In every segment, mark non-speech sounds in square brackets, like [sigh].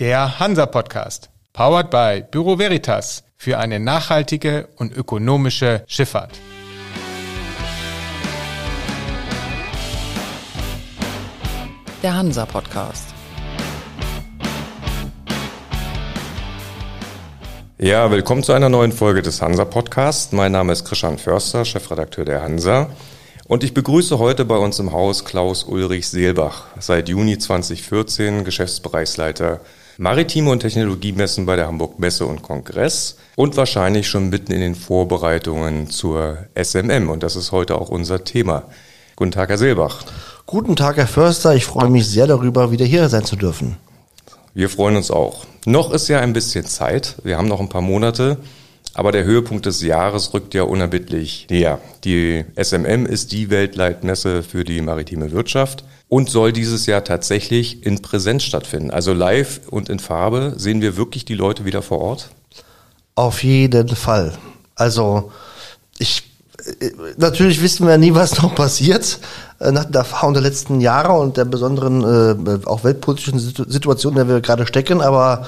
Der Hansa Podcast, powered by Büro Veritas für eine nachhaltige und ökonomische Schifffahrt. Der Hansa Podcast. Ja, willkommen zu einer neuen Folge des Hansa Podcasts. Mein Name ist Christian Förster, Chefredakteur der Hansa. Und ich begrüße heute bei uns im Haus Klaus Ulrich Seelbach, seit Juni 2014 Geschäftsbereichsleiter Maritime und Technologiemessen bei der Hamburg Messe und Kongress und wahrscheinlich schon mitten in den Vorbereitungen zur SMM. Und das ist heute auch unser Thema. Guten Tag, Herr Seelbach. Guten Tag, Herr Förster. Ich freue mich sehr darüber, wieder hier sein zu dürfen. Wir freuen uns auch. Noch ist ja ein bisschen Zeit. Wir haben noch ein paar Monate. Aber der Höhepunkt des Jahres rückt ja unerbittlich näher. Die SMM ist die Weltleitmesse für die maritime Wirtschaft und soll dieses Jahr tatsächlich in Präsenz stattfinden. Also live und in Farbe. Sehen wir wirklich die Leute wieder vor Ort? Auf jeden Fall. Also ich natürlich wissen wir nie, was noch passiert äh, nach der Erfahrung der letzten Jahre und der besonderen äh, auch weltpolitischen Situation, in der wir gerade stecken. Aber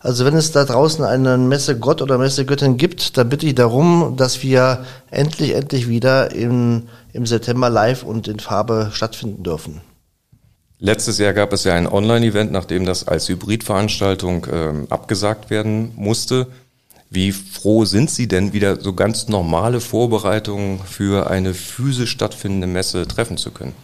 also wenn es da draußen eine Messe Gott oder Messe Göttin gibt, dann bitte ich darum, dass wir endlich, endlich wieder im, im September live und in Farbe stattfinden dürfen. Letztes Jahr gab es ja ein Online-Event, nachdem das als Hybridveranstaltung äh, abgesagt werden musste. Wie froh sind Sie denn, wieder so ganz normale Vorbereitungen für eine physisch stattfindende Messe treffen zu können?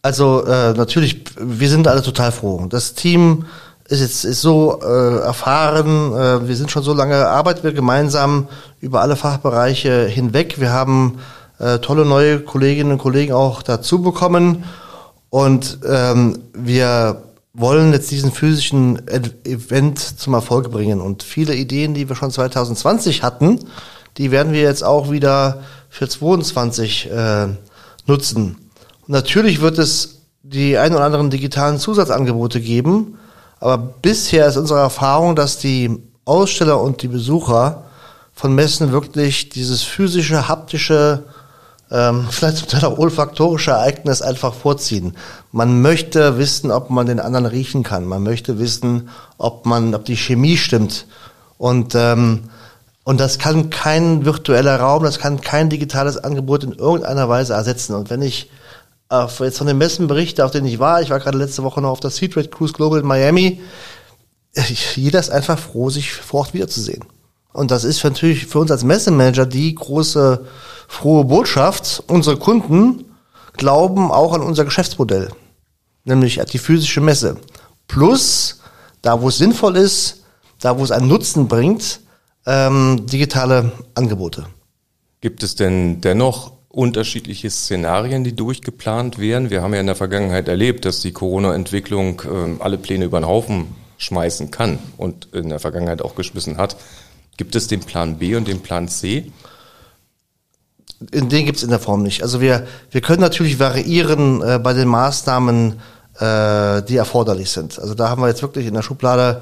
Also äh, natürlich, wir sind alle total froh. Das Team ist jetzt ist so äh, erfahren, äh, wir sind schon so lange, arbeiten wir gemeinsam über alle Fachbereiche hinweg. Wir haben äh, tolle neue Kolleginnen und Kollegen auch dazu bekommen und ähm, wir wollen jetzt diesen physischen Event zum Erfolg bringen. Und viele Ideen, die wir schon 2020 hatten, die werden wir jetzt auch wieder für 2022 äh, nutzen. Und natürlich wird es die ein oder anderen digitalen Zusatzangebote geben, aber bisher ist unsere Erfahrung, dass die Aussteller und die Besucher von Messen wirklich dieses physische, haptische ähm, vielleicht zum Teil auch olfaktorische Ereignis einfach vorziehen. Man möchte wissen, ob man den anderen riechen kann. Man möchte wissen, ob man, ob die Chemie stimmt. Und ähm, und das kann kein virtueller Raum, das kann kein digitales Angebot in irgendeiner Weise ersetzen. Und wenn ich äh, jetzt von den Messen berichte, auf denen ich war, ich war gerade letzte Woche noch auf der Trade Cruise Global in Miami, jeder ist einfach froh, sich vor Ort wiederzusehen. Und das ist natürlich für uns als Messemanager die große frohe Botschaft. Unsere Kunden glauben auch an unser Geschäftsmodell, nämlich die physische Messe. Plus, da wo es sinnvoll ist, da wo es einen Nutzen bringt, ähm, digitale Angebote. Gibt es denn dennoch unterschiedliche Szenarien, die durchgeplant wären? Wir haben ja in der Vergangenheit erlebt, dass die Corona-Entwicklung äh, alle Pläne über den Haufen schmeißen kann und in der Vergangenheit auch geschmissen hat. Gibt es den Plan B und den Plan C? Den gibt es in der Form nicht. Also wir, wir können natürlich variieren äh, bei den Maßnahmen, äh, die erforderlich sind. Also da haben wir jetzt wirklich in der Schublade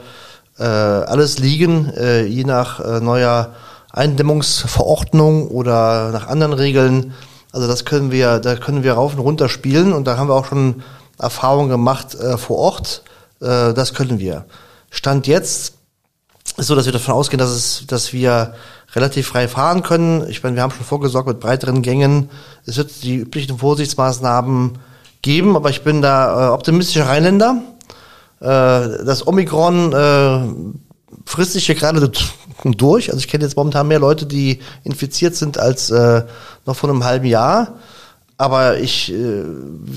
äh, alles liegen, äh, je nach äh, neuer Eindämmungsverordnung oder nach anderen Regeln. Also das können wir, da können wir rauf und runter spielen und da haben wir auch schon Erfahrungen gemacht äh, vor Ort. Das können wir. Stand jetzt ist so, dass wir davon ausgehen, dass es, dass wir relativ frei fahren können. Ich meine, wir haben schon vorgesorgt mit breiteren Gängen. Es wird die üblichen Vorsichtsmaßnahmen geben, aber ich bin da äh, optimistischer Rheinländer. Äh, das Omikron äh, frisst sich hier gerade [laughs] durch. Also ich kenne jetzt momentan mehr Leute, die infiziert sind als äh, noch vor einem halben Jahr. Aber ich äh,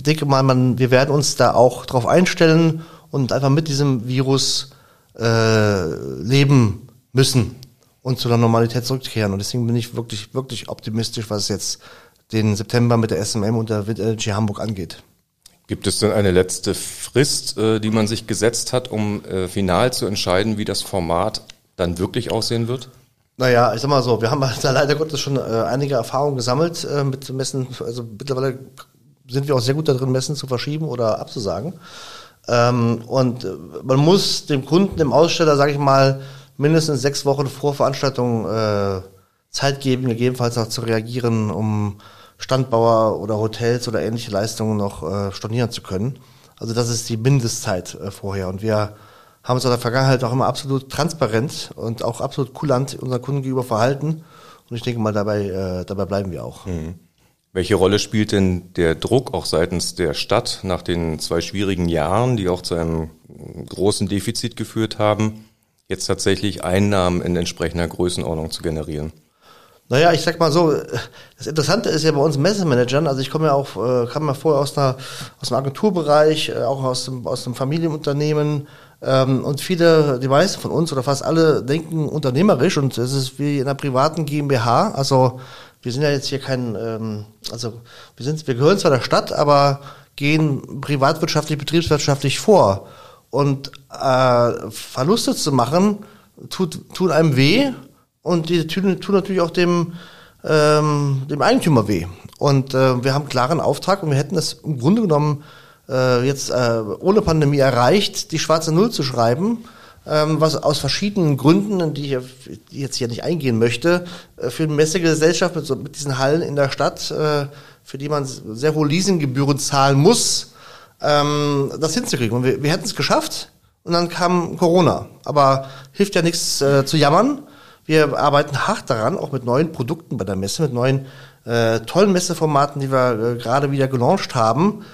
denke mal, man, wir werden uns da auch drauf einstellen und einfach mit diesem Virus äh, leben müssen und zu der Normalität zurückkehren. Und deswegen bin ich wirklich, wirklich optimistisch, was jetzt den September mit der SMM und der Wind Energy Hamburg angeht. Gibt es denn eine letzte Frist, äh, die man sich gesetzt hat, um äh, final zu entscheiden, wie das Format dann wirklich aussehen wird? Naja, ich sag mal so, wir haben [laughs] da leider Gottes schon einige Erfahrungen gesammelt mit Messen. Also mittlerweile sind wir auch sehr gut darin, Messen zu verschieben oder abzusagen. Ähm, und äh, man muss dem Kunden, dem Aussteller, sage ich mal, mindestens sechs Wochen vor Veranstaltung äh, Zeit geben, gegebenenfalls auch zu reagieren, um Standbauer oder Hotels oder ähnliche Leistungen noch äh, stornieren zu können. Also das ist die Mindestzeit äh, vorher. Und wir haben uns in der Vergangenheit auch immer absolut transparent und auch absolut kulant unseren Kunden gegenüber verhalten. Und ich denke mal, dabei, äh, dabei bleiben wir auch. Mhm. Welche Rolle spielt denn der Druck auch seitens der Stadt nach den zwei schwierigen Jahren, die auch zu einem großen Defizit geführt haben, jetzt tatsächlich Einnahmen in entsprechender Größenordnung zu generieren? Naja, ich sag mal so, das Interessante ist ja bei uns Messemanagern, also ich komme ja auch, äh, kam ja vorher aus, einer, aus dem Agenturbereich, äh, auch aus dem, aus dem Familienunternehmen, ähm, und viele, die meisten von uns oder fast alle denken unternehmerisch und es ist wie in einer privaten GmbH. Also wir sind ja jetzt hier kein, ähm, also wir sind, wir gehören zwar der Stadt, aber gehen privatwirtschaftlich, betriebswirtschaftlich vor. Und äh, Verluste zu machen, tut, tut einem weh und die tun, tun natürlich auch dem, ähm, dem Eigentümer weh. Und äh, wir haben einen klaren Auftrag und wir hätten das im Grunde genommen äh, jetzt äh, ohne Pandemie erreicht, die schwarze Null zu schreiben, was aus verschiedenen Gründen, die ich jetzt hier nicht eingehen möchte, äh, für eine Messegesellschaft mit, so, mit diesen Hallen in der Stadt, äh, für die man sehr hohe Leasinggebühren zahlen muss, ähm, das hinzukriegen. Und wir, wir hätten es geschafft und dann kam Corona. Aber hilft ja nichts äh, zu jammern. Wir arbeiten hart daran, auch mit neuen Produkten bei der Messe, mit neuen äh, tollen Messeformaten, die wir äh, gerade wieder gelauncht haben.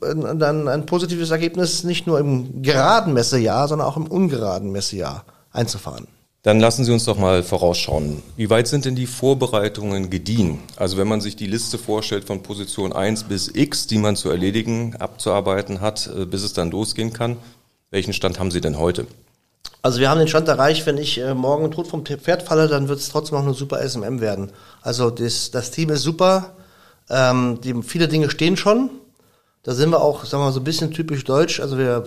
Dann ein positives Ergebnis nicht nur im geraden Messejahr, sondern auch im ungeraden Messejahr einzufahren. Dann lassen Sie uns doch mal vorausschauen. Wie weit sind denn die Vorbereitungen gediehen? Also wenn man sich die Liste vorstellt von Position 1 bis X, die man zu erledigen, abzuarbeiten hat, äh, bis es dann losgehen kann, welchen Stand haben Sie denn heute? Also wir haben den Stand erreicht, wenn ich äh, morgen tot vom Pferd falle, dann wird es trotzdem noch eine super SMM werden. Also das, das Team ist super, ähm, die, viele Dinge stehen schon. Da sind wir auch, sagen wir mal, so ein bisschen typisch deutsch. Also wir,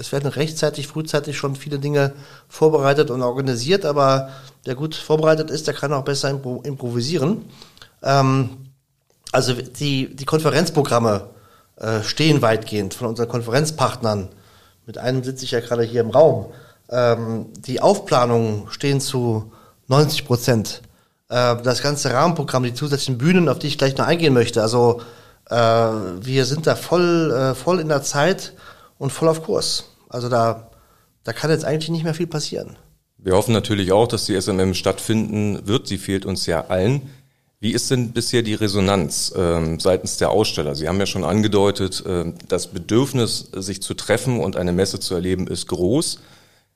es werden rechtzeitig, frühzeitig schon viele Dinge vorbereitet und organisiert, aber der gut vorbereitet ist, der kann auch besser improvisieren. Ähm, also die, die Konferenzprogramme äh, stehen weitgehend von unseren Konferenzpartnern. Mit einem sitze ich ja gerade hier im Raum. Ähm, die Aufplanungen stehen zu 90 Prozent. Äh, das ganze Rahmenprogramm, die zusätzlichen Bühnen, auf die ich gleich noch eingehen möchte. Also äh, wir sind da voll, äh, voll in der Zeit und voll auf Kurs. Also da, da kann jetzt eigentlich nicht mehr viel passieren. Wir hoffen natürlich auch, dass die SMM stattfinden wird. Sie fehlt uns ja allen. Wie ist denn bisher die Resonanz ähm, seitens der Aussteller? Sie haben ja schon angedeutet, äh, das Bedürfnis, sich zu treffen und eine Messe zu erleben, ist groß.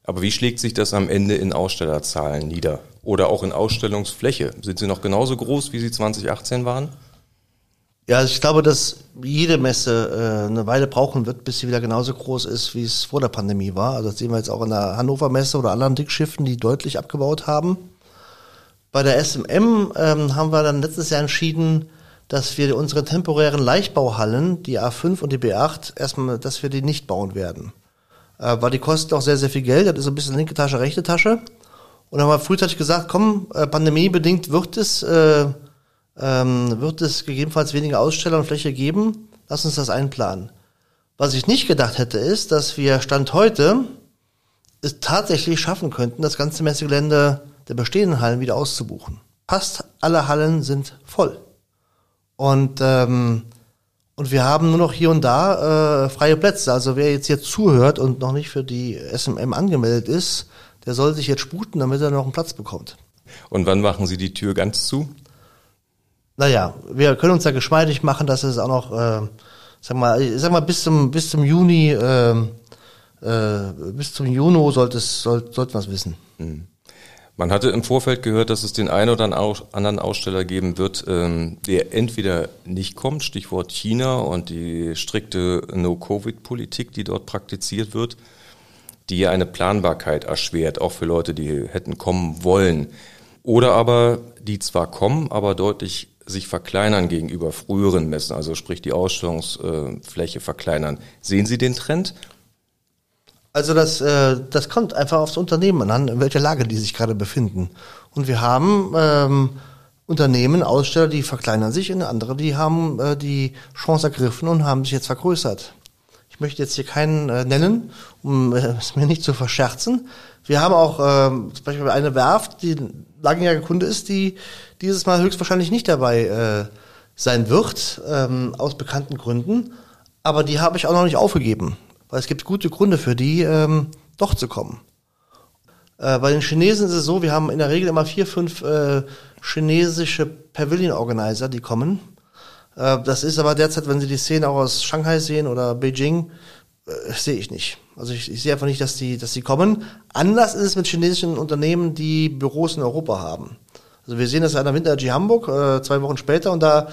Aber wie schlägt sich das am Ende in Ausstellerzahlen nieder? Oder auch in Ausstellungsfläche? Sind sie noch genauso groß, wie sie 2018 waren? Ja, also ich glaube, dass jede Messe äh, eine Weile brauchen wird, bis sie wieder genauso groß ist, wie es vor der Pandemie war. Also das sehen wir jetzt auch in der Hannover Messe oder anderen Dickschiffen, die deutlich abgebaut haben. Bei der SMM ähm, haben wir dann letztes Jahr entschieden, dass wir unsere temporären Leichtbauhallen, die A5 und die B8, erstmal, dass wir die nicht bauen werden äh, weil die kosten auch sehr, sehr viel Geld. Das ist ein bisschen linke Tasche, rechte Tasche. Und dann haben wir frühzeitig gesagt, komm, äh, pandemiebedingt wird es, äh, ähm, wird es gegebenenfalls weniger Aussteller und Fläche geben. Lass uns das einplanen. Was ich nicht gedacht hätte, ist, dass wir Stand heute es tatsächlich schaffen könnten, das ganze Messegelände der bestehenden Hallen wieder auszubuchen. Fast alle Hallen sind voll. Und ähm, und wir haben nur noch hier und da äh, freie Plätze. Also wer jetzt hier zuhört und noch nicht für die SMM angemeldet ist, der soll sich jetzt sputen, damit er noch einen Platz bekommt. Und wann machen Sie die Tür ganz zu? Naja, wir können uns da geschmeidig machen, dass es auch noch, äh, sag mal, ich sag mal bis zum bis zum Juni, äh, äh, bis zum Juni sollte es soll, sollten wir es wissen. Mhm. Man hatte im Vorfeld gehört, dass es den einen oder anderen Aussteller geben wird, ähm, der entweder nicht kommt, Stichwort China und die strikte No-Covid-Politik, die dort praktiziert wird, die eine Planbarkeit erschwert, auch für Leute, die hätten kommen wollen. Oder aber die zwar kommen, aber deutlich sich verkleinern gegenüber früheren Messen, also sprich die Ausstellungsfläche verkleinern. Sehen Sie den Trend also das, äh, das kommt einfach aufs Unternehmen an, in welcher Lage die sich gerade befinden. Und wir haben ähm, Unternehmen, Aussteller, die verkleinern sich und andere, die haben äh, die Chance ergriffen und haben sich jetzt vergrößert. Ich möchte jetzt hier keinen äh, nennen, um äh, es mir nicht zu verscherzen. Wir haben auch äh, zum Beispiel eine Werft, die langjähriger Kunde ist, die dieses Mal höchstwahrscheinlich nicht dabei äh, sein wird, ähm, aus bekannten Gründen. Aber die habe ich auch noch nicht aufgegeben. Weil es gibt gute Gründe für die, ähm, doch zu kommen. Äh, bei den Chinesen ist es so, wir haben in der Regel immer vier, fünf äh, chinesische Pavilion-Organizer, die kommen. Äh, das ist aber derzeit, wenn Sie die Szene auch aus Shanghai sehen oder Beijing, äh, sehe ich nicht. Also ich, ich sehe einfach nicht, dass die, dass die kommen. Anders ist es mit chinesischen Unternehmen, die Büros in Europa haben. Also wir sehen das an der Winter G Hamburg, äh, zwei Wochen später, und da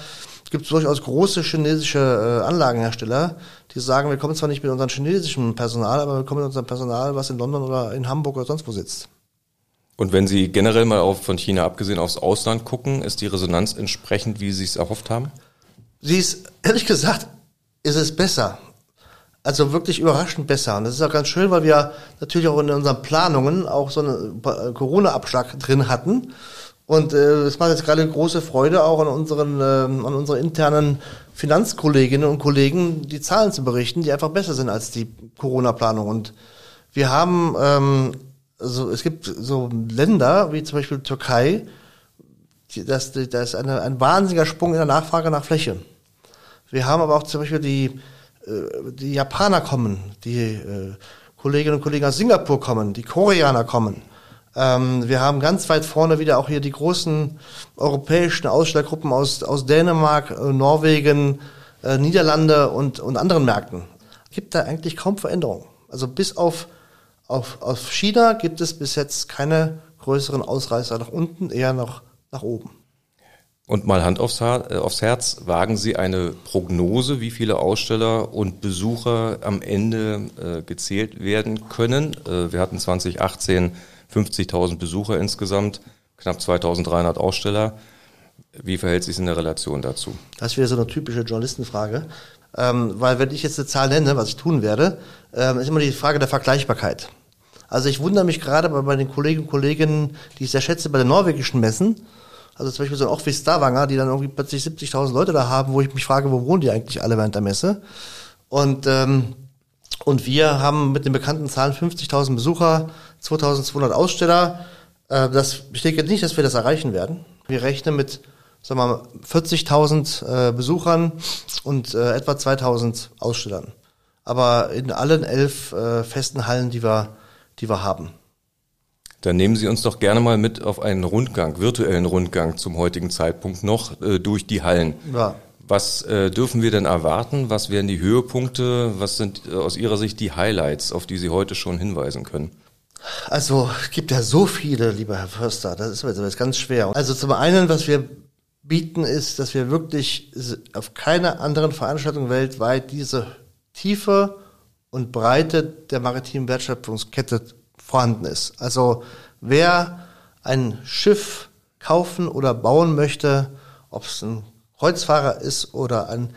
gibt es durchaus große chinesische äh, Anlagenhersteller, die sagen, wir kommen zwar nicht mit unserem chinesischen Personal, aber wir kommen mit unserem Personal, was in London oder in Hamburg oder sonst wo sitzt. Und wenn Sie generell mal auf, von China abgesehen aufs Ausland gucken, ist die Resonanz entsprechend, wie Sie es erhofft haben? Sie ist, ehrlich gesagt, ist es besser. Also wirklich überraschend besser. Und das ist auch ganz schön, weil wir natürlich auch in unseren Planungen auch so einen Corona-Abschlag drin hatten. Und äh, es macht jetzt gerade große Freude auch an unseren, äh, an unsere internen Finanzkolleginnen und Kollegen, die Zahlen zu berichten, die einfach besser sind als die Corona-Planung. Und wir haben, ähm, also es gibt so Länder wie zum Beispiel Türkei, die, das, da ist eine, ein wahnsinniger Sprung in der Nachfrage nach Fläche. Wir haben aber auch zum Beispiel die, äh, die Japaner kommen, die äh, Kolleginnen und Kollegen aus Singapur kommen, die Koreaner kommen. Ähm, wir haben ganz weit vorne wieder auch hier die großen europäischen Ausstellergruppen aus, aus Dänemark, äh, Norwegen, äh, Niederlande und, und anderen Märkten. Gibt da eigentlich kaum Veränderungen. Also bis auf, auf, auf China gibt es bis jetzt keine größeren Ausreißer nach unten, eher noch nach oben. Und mal Hand aufs, äh, aufs Herz, wagen Sie eine Prognose, wie viele Aussteller und Besucher am Ende äh, gezählt werden können? Äh, wir hatten 2018 50.000 Besucher insgesamt, knapp 2.300 Aussteller. Wie verhält sich es in der Relation dazu? Das wieder so eine typische Journalistenfrage. Ähm, weil wenn ich jetzt eine Zahl nenne, was ich tun werde, ähm, ist immer die Frage der Vergleichbarkeit. Also ich wundere mich gerade bei, bei den Kolleginnen und Kollegen, die ich sehr schätze, bei den norwegischen Messen, also zum Beispiel so auch wie Stavanger, die dann irgendwie plötzlich 70.000 Leute da haben, wo ich mich frage, wo wohnen die eigentlich alle während der Messe? Und ähm, und wir haben mit den bekannten Zahlen 50.000 Besucher, 2.200 Aussteller. Äh, das bestätigt nicht, dass wir das erreichen werden. Wir rechnen mit sagen wir mal, 40.000 äh, Besuchern und äh, etwa 2.000 Ausstellern. Aber in allen elf äh, festen Hallen, die wir, die wir haben. Dann nehmen Sie uns doch gerne mal mit auf einen Rundgang, virtuellen Rundgang zum heutigen Zeitpunkt noch äh, durch die Hallen. Ja. Was äh, dürfen wir denn erwarten? Was wären die Höhepunkte? Was sind äh, aus Ihrer Sicht die Highlights, auf die Sie heute schon hinweisen können? Also es gibt ja so viele, lieber Herr Förster, das ist, das ist ganz schwer. Also zum einen, was wir bieten, ist, dass wir wirklich auf keiner anderen Veranstaltung weltweit diese Tiefe und Breite der maritimen Wertschöpfungskette vorhanden ist. Also wer ein Schiff kaufen oder bauen möchte, ob es ein Kreuzfahrer ist oder ein,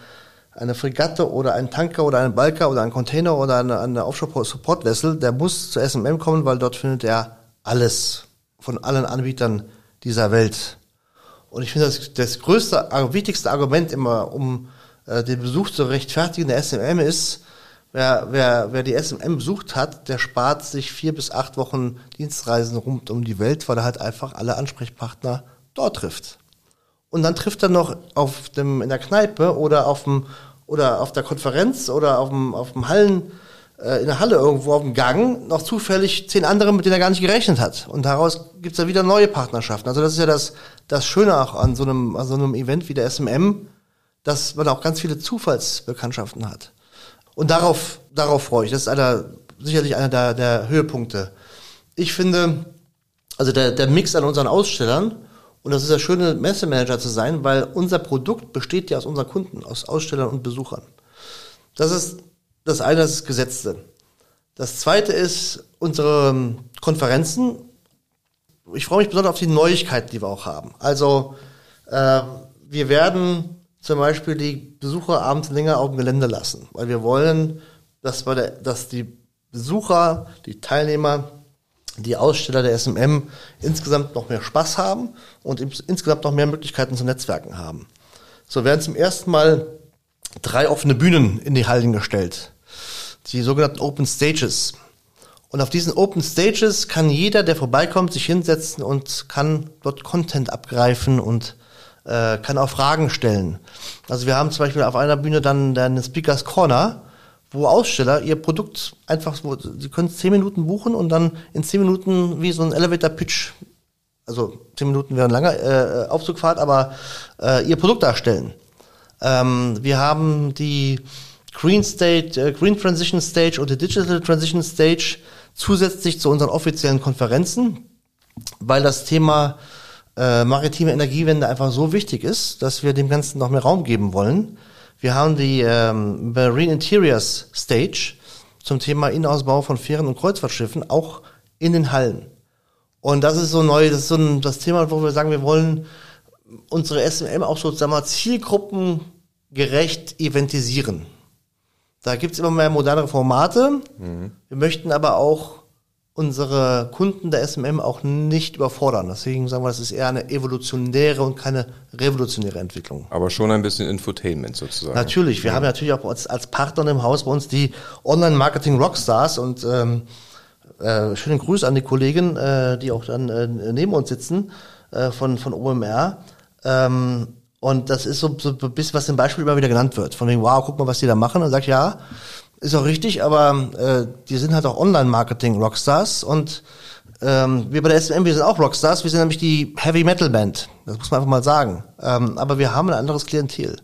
eine Fregatte oder ein Tanker oder ein Balker oder ein Container oder eine, eine Offshore-Support-Vessel, der muss zur SMM kommen, weil dort findet er alles von allen Anbietern dieser Welt. Und ich finde, das, das größte, wichtigste Argument immer, um äh, den Besuch zu rechtfertigen der SMM ist, wer, wer, wer die SMM besucht hat, der spart sich vier bis acht Wochen Dienstreisen rund um die Welt, weil er halt einfach alle Ansprechpartner dort trifft und dann trifft er noch auf dem, in der Kneipe oder auf dem, oder auf der Konferenz oder auf dem, auf dem Hallen, äh, in der Halle irgendwo auf dem Gang noch zufällig zehn andere, mit denen er gar nicht gerechnet hat. Und daraus gibt's ja wieder neue Partnerschaften. Also das ist ja das, das Schöne auch an so einem, an so einem Event wie der SMM, dass man auch ganz viele Zufallsbekanntschaften hat. Und darauf, darauf freue ich. Das ist einer, sicherlich einer der, der Höhepunkte. Ich finde, also der, der Mix an unseren Ausstellern, und das ist der schöne Messemanager zu sein, weil unser Produkt besteht ja aus unseren Kunden, aus Ausstellern und Besuchern. Das ist das eine, das Gesetzte. Das zweite ist unsere ähm, Konferenzen. Ich freue mich besonders auf die Neuigkeiten, die wir auch haben. Also äh, wir werden zum Beispiel die Besucher abends länger auf dem Gelände lassen, weil wir wollen, dass, der, dass die Besucher, die Teilnehmer die Aussteller der SMM insgesamt noch mehr Spaß haben und insgesamt noch mehr Möglichkeiten zu Netzwerken haben. So werden zum ersten Mal drei offene Bühnen in die Hallen gestellt. Die sogenannten Open Stages. Und auf diesen Open Stages kann jeder, der vorbeikommt, sich hinsetzen und kann dort Content abgreifen und äh, kann auch Fragen stellen. Also wir haben zum Beispiel auf einer Bühne dann eine Speakers Corner, wo Aussteller ihr Produkt einfach, wo, sie können zehn Minuten buchen und dann in zehn Minuten wie so ein Elevator-Pitch, also zehn Minuten wäre ein langer äh, Aufzugfahrt, aber äh, ihr Produkt darstellen. Ähm, wir haben die Green State, äh, Green Transition Stage und die Digital Transition Stage zusätzlich zu unseren offiziellen Konferenzen, weil das Thema äh, maritime Energiewende einfach so wichtig ist, dass wir dem Ganzen noch mehr Raum geben wollen. Wir haben die ähm, Marine Interiors Stage zum Thema Innenausbau von Fähren und Kreuzfahrtschiffen auch in den Hallen. Und das ist so neu, das ist so ein, das Thema, wo wir sagen, wir wollen unsere SMM auch so, sagen wir, zielgruppengerecht eventisieren. Da gibt's immer mehr modernere Formate. Mhm. Wir möchten aber auch unsere Kunden der SMM auch nicht überfordern. Deswegen sagen wir, es ist eher eine evolutionäre und keine revolutionäre Entwicklung. Aber schon ein bisschen Infotainment sozusagen. Natürlich. Wir ja. haben natürlich auch als, als Partner im Haus bei uns die Online-Marketing-Rockstars und ähm, äh, schönen Gruß an die Kollegen, äh, die auch dann äh, neben uns sitzen äh, von, von OMR. Ähm, und das ist so, so ein bisschen, was im Beispiel immer wieder genannt wird. Von wegen, wow, guck mal, was die da machen. Und sag ja, ist auch richtig, aber äh, die sind halt auch Online-Marketing-Rockstars und ähm, wir bei der SM, wir sind auch Rockstars, wir sind nämlich die Heavy Metal Band. Das muss man einfach mal sagen. Ähm, aber wir haben ein anderes Klientel.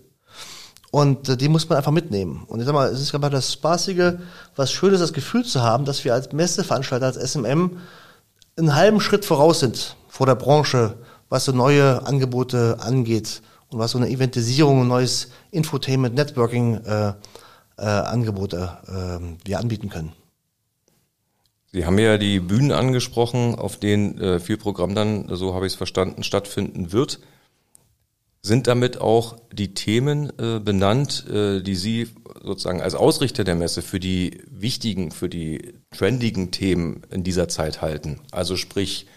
Und äh, die muss man einfach mitnehmen. Und ich sag mal, es ist einfach das Spaßige, was Schönes, das Gefühl zu haben, dass wir als Messeveranstalter, als SMM, einen halben Schritt voraus sind vor der Branche, was so neue Angebote angeht und was so eine Eventisierung, ein neues Infotainment, Networking äh, äh, Angebote äh, wir anbieten können. Sie haben ja die Bühnen angesprochen, auf denen äh, viel Programm dann, so habe ich es verstanden, stattfinden wird. Sind damit auch die Themen äh, benannt, äh, die Sie sozusagen als Ausrichter der Messe für die wichtigen, für die trendigen Themen in dieser Zeit halten? Also sprich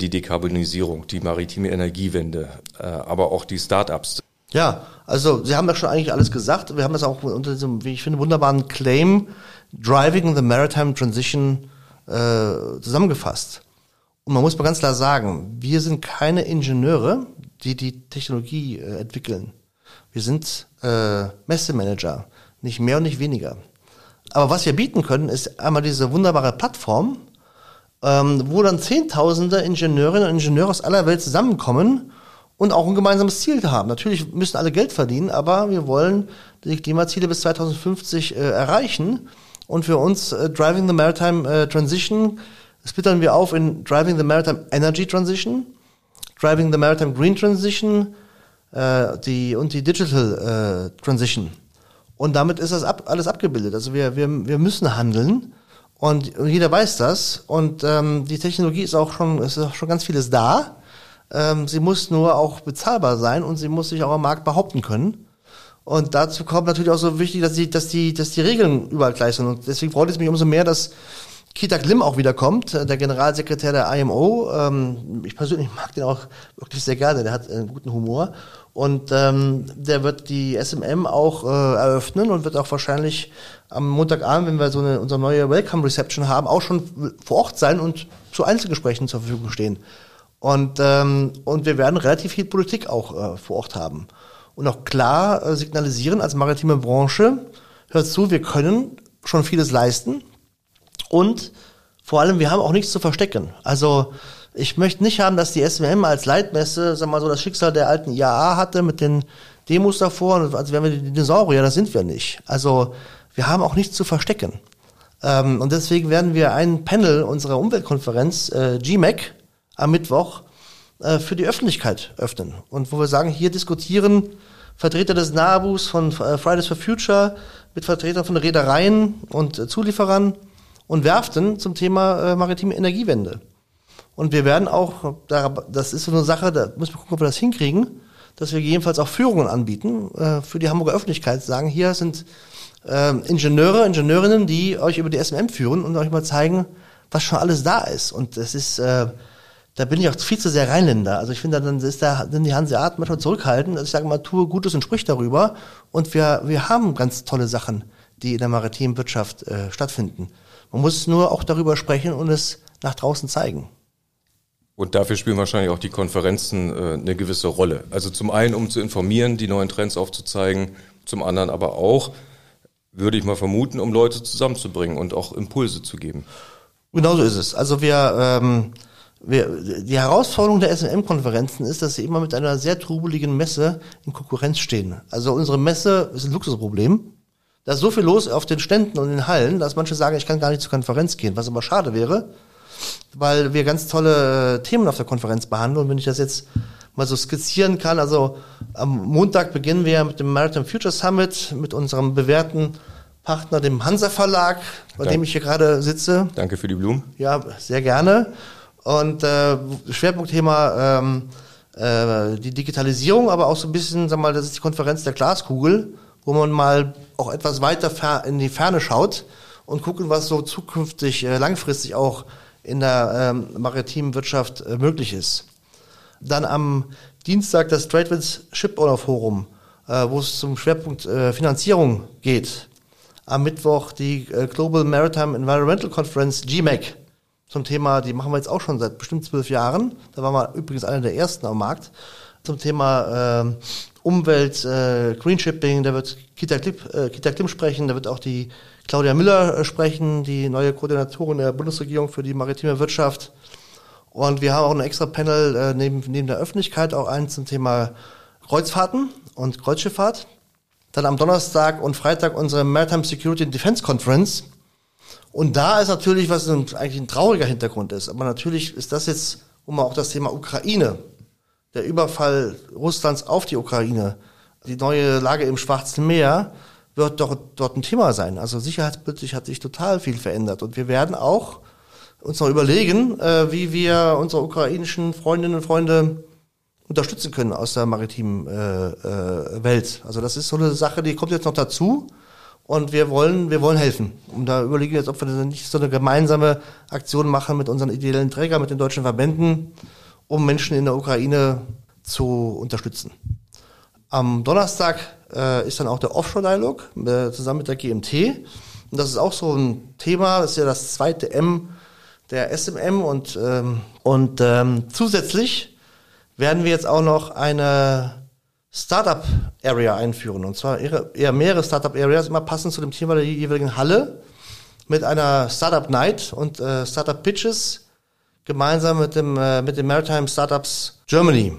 die Dekarbonisierung, die maritime Energiewende, äh, aber auch die Start-ups. Ja, also Sie haben ja schon eigentlich alles gesagt. Wir haben das auch unter diesem, wie ich finde, wunderbaren Claim Driving the Maritime Transition äh, zusammengefasst. Und man muss mal ganz klar sagen, wir sind keine Ingenieure, die die Technologie äh, entwickeln. Wir sind äh, Messemanager, nicht mehr und nicht weniger. Aber was wir bieten können, ist einmal diese wunderbare Plattform, ähm, wo dann Zehntausende Ingenieurinnen und Ingenieure aus aller Welt zusammenkommen und auch ein gemeinsames Ziel haben. Natürlich müssen alle Geld verdienen, aber wir wollen die Klimaziele bis 2050 äh, erreichen. Und für uns äh, Driving the Maritime äh, Transition splittern wir auf in Driving the Maritime Energy Transition, Driving the Maritime Green Transition äh, die, und die Digital äh, Transition. Und damit ist das ab, alles abgebildet. Also wir, wir, wir müssen handeln und jeder weiß das. Und ähm, die Technologie ist auch schon, ist auch schon ganz vieles da. Ähm, sie muss nur auch bezahlbar sein und sie muss sich auch am Markt behaupten können. Und dazu kommt natürlich auch so wichtig, dass die, dass die, dass die Regeln überall gleich sind. Und deswegen freut es mich umso mehr, dass Kita Glim auch wiederkommt, äh, der Generalsekretär der IMO. Ähm, ich persönlich mag den auch wirklich sehr gerne, der hat einen guten Humor. Und ähm, der wird die SMM auch äh, eröffnen und wird auch wahrscheinlich am Montagabend, wenn wir so eine, unsere neue Welcome Reception haben, auch schon vor Ort sein und zu Einzelgesprächen zur Verfügung stehen. Und, ähm, und wir werden relativ viel Politik auch äh, vor Ort haben. Und auch klar äh, signalisieren als maritime Branche, hört zu, wir können schon vieles leisten. Und vor allem, wir haben auch nichts zu verstecken. Also ich möchte nicht haben, dass die SWM als Leitmesse, sag mal so, das Schicksal der alten IAA hatte mit den Demos davor. Also wären wir die Dinosaurier, das sind wir nicht. Also wir haben auch nichts zu verstecken. Ähm, und deswegen werden wir ein Panel unserer Umweltkonferenz, äh, GMAC, am Mittwoch äh, für die Öffentlichkeit öffnen. Und wo wir sagen, hier diskutieren Vertreter des NABUs von äh, Fridays for Future mit Vertretern von Reedereien und äh, Zulieferern und Werften zum Thema äh, maritime Energiewende. Und wir werden auch, das ist so eine Sache, da müssen wir gucken, ob wir das hinkriegen, dass wir jedenfalls auch Führungen anbieten äh, für die Hamburger Öffentlichkeit. Sagen, hier sind äh, Ingenieure, Ingenieurinnen, die euch über die SMM führen und euch mal zeigen, was schon alles da ist. Und das ist äh, da bin ich auch viel zu sehr Rheinländer. Also ich finde, dann ist da, sind die Hanseaten manchmal zurückhaltend. Also ich sage mal, tue Gutes und sprich darüber. Und wir, wir haben ganz tolle Sachen, die in der maritimen Wirtschaft äh, stattfinden. Man muss nur auch darüber sprechen und es nach draußen zeigen. Und dafür spielen wahrscheinlich auch die Konferenzen äh, eine gewisse Rolle. Also zum einen, um zu informieren, die neuen Trends aufzuzeigen, zum anderen aber auch, würde ich mal vermuten, um Leute zusammenzubringen und auch Impulse zu geben. Genauso ist es. Also wir, ähm, wir die Herausforderung der SMM-Konferenzen ist, dass sie immer mit einer sehr trubeligen Messe in Konkurrenz stehen. Also unsere Messe ist ein Luxusproblem. Da ist so viel los auf den Ständen und in den Hallen, dass manche sagen, ich kann gar nicht zur Konferenz gehen, was aber schade wäre, weil wir ganz tolle äh, Themen auf der Konferenz behandeln. Und wenn ich das jetzt mal so skizzieren kann, also am Montag beginnen wir mit dem Maritime Future Summit mit unserem bewährten Partner, dem Hansa Verlag, bei Dank. dem ich hier gerade sitze. Danke für die Blumen. Ja, sehr gerne. Und äh, Schwerpunktthema ähm, äh, die Digitalisierung, aber auch so ein bisschen, sag mal, das ist die Konferenz der Glaskugel, wo man mal auch etwas weiter in die Ferne schaut und gucken, was so zukünftig, äh, langfristig auch in der ähm, maritimen Wirtschaft äh, möglich ist. Dann am Dienstag das TradeWinds Shipowner Forum, äh, wo es zum Schwerpunkt äh, Finanzierung geht. Am Mittwoch die äh, Global Maritime Environmental Conference GMAC zum Thema, die machen wir jetzt auch schon seit bestimmt zwölf Jahren. Da waren wir übrigens einer der ersten am Markt. Zum Thema äh, Umwelt, äh, Green Shipping, da wird Kita Klim, äh, Kita Klim sprechen, da wird auch die Claudia Müller äh, sprechen, die neue Koordinatorin der Bundesregierung für die maritime Wirtschaft. Und wir haben auch ein extra Panel äh, neben, neben der Öffentlichkeit, auch einen zum Thema Kreuzfahrten und Kreuzschifffahrt. Dann am Donnerstag und Freitag unsere Maritime Security and Defense Conference. Und da ist natürlich, was ein, eigentlich ein trauriger Hintergrund ist, aber natürlich ist das jetzt, um auch das Thema Ukraine, der Überfall Russlands auf die Ukraine, die neue Lage im Schwarzen Meer, wird doch dort ein Thema sein. Also sicherheitspolitisch hat sich total viel verändert. Und wir werden auch uns noch überlegen, äh, wie wir unsere ukrainischen Freundinnen und Freunde unterstützen können aus der maritimen äh, äh, Welt. Also das ist so eine Sache, die kommt jetzt noch dazu. Und wir wollen, wir wollen helfen. Und da überlegen wir jetzt, ob wir nicht so eine gemeinsame Aktion machen mit unseren ideellen Trägern, mit den deutschen Verbänden, um Menschen in der Ukraine zu unterstützen. Am Donnerstag äh, ist dann auch der Offshore-Dialog äh, zusammen mit der GMT. Und das ist auch so ein Thema, das ist ja das zweite M der SMM und, ähm, und ähm, zusätzlich werden wir jetzt auch noch eine Startup Area einführen. Und zwar eher, mehrere Startup Areas, immer passend zu dem Thema der jeweiligen Halle, mit einer Startup Night und äh, Startup Pitches, gemeinsam mit dem, äh, mit dem Maritime Startups Germany.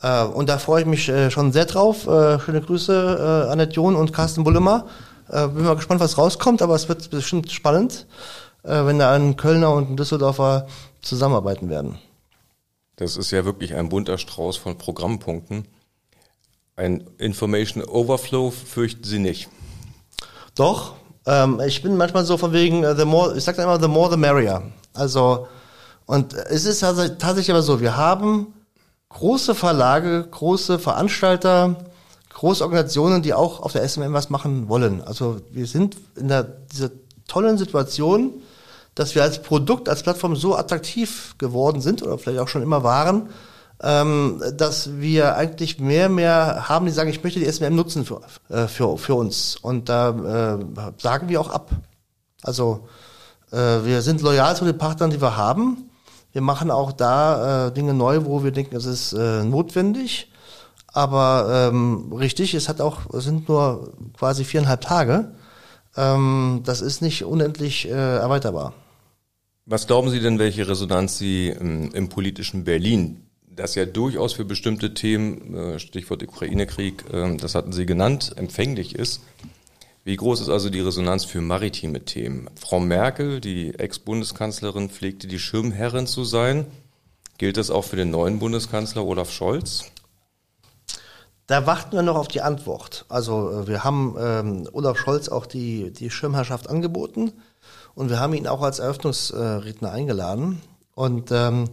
Äh, und da freue ich mich äh, schon sehr drauf. Äh, schöne Grüße, äh, Annette John und Carsten Bullemer. Äh, bin mal gespannt, was rauskommt, aber es wird bestimmt spannend, wenn da ein Kölner und ein Düsseldorfer zusammenarbeiten werden. Das ist ja wirklich ein bunter Strauß von Programmpunkten. Ein Information Overflow fürchten Sie nicht. Doch, ähm, ich bin manchmal so von wegen, uh, the more, ich sag immer, the more the merrier. Also, und es ist tatsächlich aber so, wir haben große Verlage, große Veranstalter, große Organisationen, die auch auf der SMM was machen wollen. Also wir sind in der, dieser tollen Situation, dass wir als Produkt, als Plattform so attraktiv geworden sind oder vielleicht auch schon immer waren, ähm, dass wir eigentlich mehr mehr haben, die sagen, ich möchte die SMM nutzen für, äh, für, für uns. Und da äh, sagen wir auch ab. Also äh, wir sind loyal zu den Partnern, die wir haben. Wir machen auch da äh, Dinge neu, wo wir denken, es ist äh, notwendig. Aber ähm, richtig, es hat auch, es sind nur quasi viereinhalb Tage. Ähm, das ist nicht unendlich äh, erweiterbar. Was glauben Sie denn, welche Resonanz Sie im, im politischen Berlin das ja durchaus für bestimmte Themen, äh, Stichwort Ukraine-Krieg, ähm, das hatten Sie genannt, empfänglich ist. Wie groß ist also die Resonanz für maritime Themen? Frau Merkel, die Ex-Bundeskanzlerin, pflegte die Schirmherrin zu sein. Gilt das auch für den neuen Bundeskanzler Olaf Scholz? Da warten wir noch auf die Antwort. Also äh, wir haben ähm, Olaf Scholz auch die, die Schirmherrschaft angeboten und wir haben ihn auch als Eröffnungsredner eingeladen. Und ähm,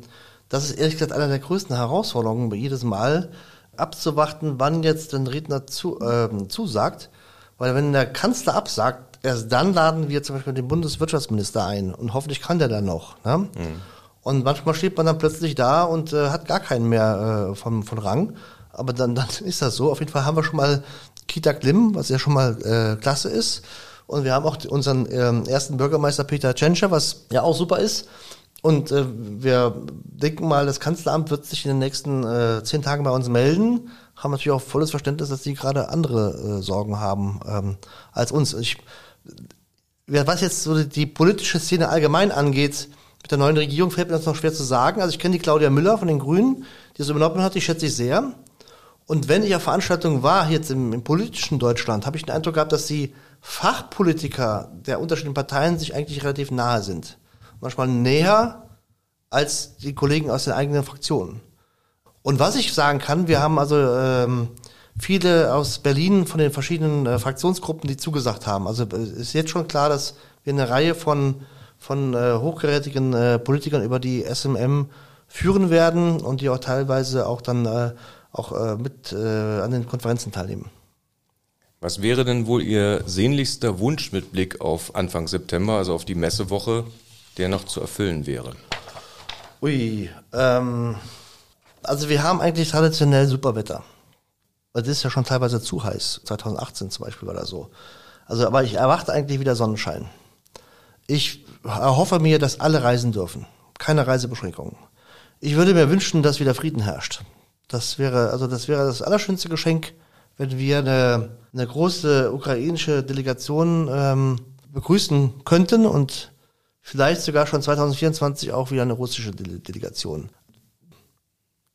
das ist ehrlich gesagt einer der größten Herausforderungen jedes Mal, abzuwarten, wann jetzt ein Redner zu, ähm, zusagt. Weil wenn der Kanzler absagt, erst dann laden wir zum Beispiel den Bundeswirtschaftsminister ein und hoffentlich kann der dann noch. Ne? Mhm. Und manchmal steht man dann plötzlich da und äh, hat gar keinen mehr äh, von, von Rang. Aber dann, dann [laughs] ist das so. Auf jeden Fall haben wir schon mal Kita Klim, was ja schon mal äh, klasse ist. Und wir haben auch unseren ähm, ersten Bürgermeister Peter Tschentscher, was ja auch super ist. Und äh, wir denken mal, das Kanzleramt wird sich in den nächsten äh, zehn Tagen bei uns melden, haben natürlich auch volles Verständnis, dass die gerade andere äh, Sorgen haben ähm, als uns. Ich, was jetzt so die politische Szene allgemein angeht, mit der neuen Regierung fällt mir das noch schwer zu sagen. Also ich kenne die Claudia Müller von den Grünen, die das übernommen hat, die schätze ich sehr. Und wenn ich auf Veranstaltungen war, jetzt im, im politischen Deutschland, habe ich den Eindruck gehabt, dass die Fachpolitiker der unterschiedlichen Parteien sich eigentlich relativ nahe sind. Manchmal näher als die Kollegen aus den eigenen Fraktionen. Und was ich sagen kann, wir haben also ähm, viele aus Berlin von den verschiedenen äh, Fraktionsgruppen, die zugesagt haben. Also es ist jetzt schon klar, dass wir eine Reihe von, von äh, hochgerätigen äh, Politikern über die SMM führen werden und die auch teilweise auch dann äh, auch äh, mit äh, an den Konferenzen teilnehmen. Was wäre denn wohl Ihr sehnlichster Wunsch mit Blick auf Anfang September, also auf die Messewoche, der noch zu erfüllen wäre? Ui, ähm, also wir haben eigentlich traditionell super Wetter. Es ist ja schon teilweise zu heiß. 2018 zum Beispiel war das so. Also, aber ich erwarte eigentlich wieder Sonnenschein. Ich erhoffe mir, dass alle reisen dürfen. Keine Reisebeschränkungen. Ich würde mir wünschen, dass wieder Frieden herrscht. Das wäre, also das wäre das allerschönste Geschenk, wenn wir eine, eine große ukrainische Delegation ähm, begrüßen könnten und vielleicht sogar schon 2024 auch wieder eine russische Dele Delegation.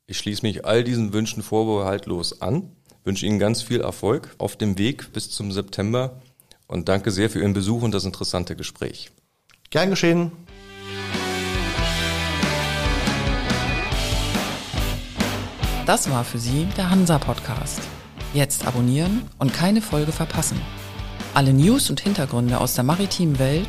Ich schließe mich all diesen Wünschen vorbehaltlos an, wünsche Ihnen ganz viel Erfolg auf dem Weg bis zum September und danke sehr für Ihren Besuch und das interessante Gespräch. Gern geschehen. Das war für Sie der Hansa Podcast. Jetzt abonnieren und keine Folge verpassen. Alle News und Hintergründe aus der maritimen Welt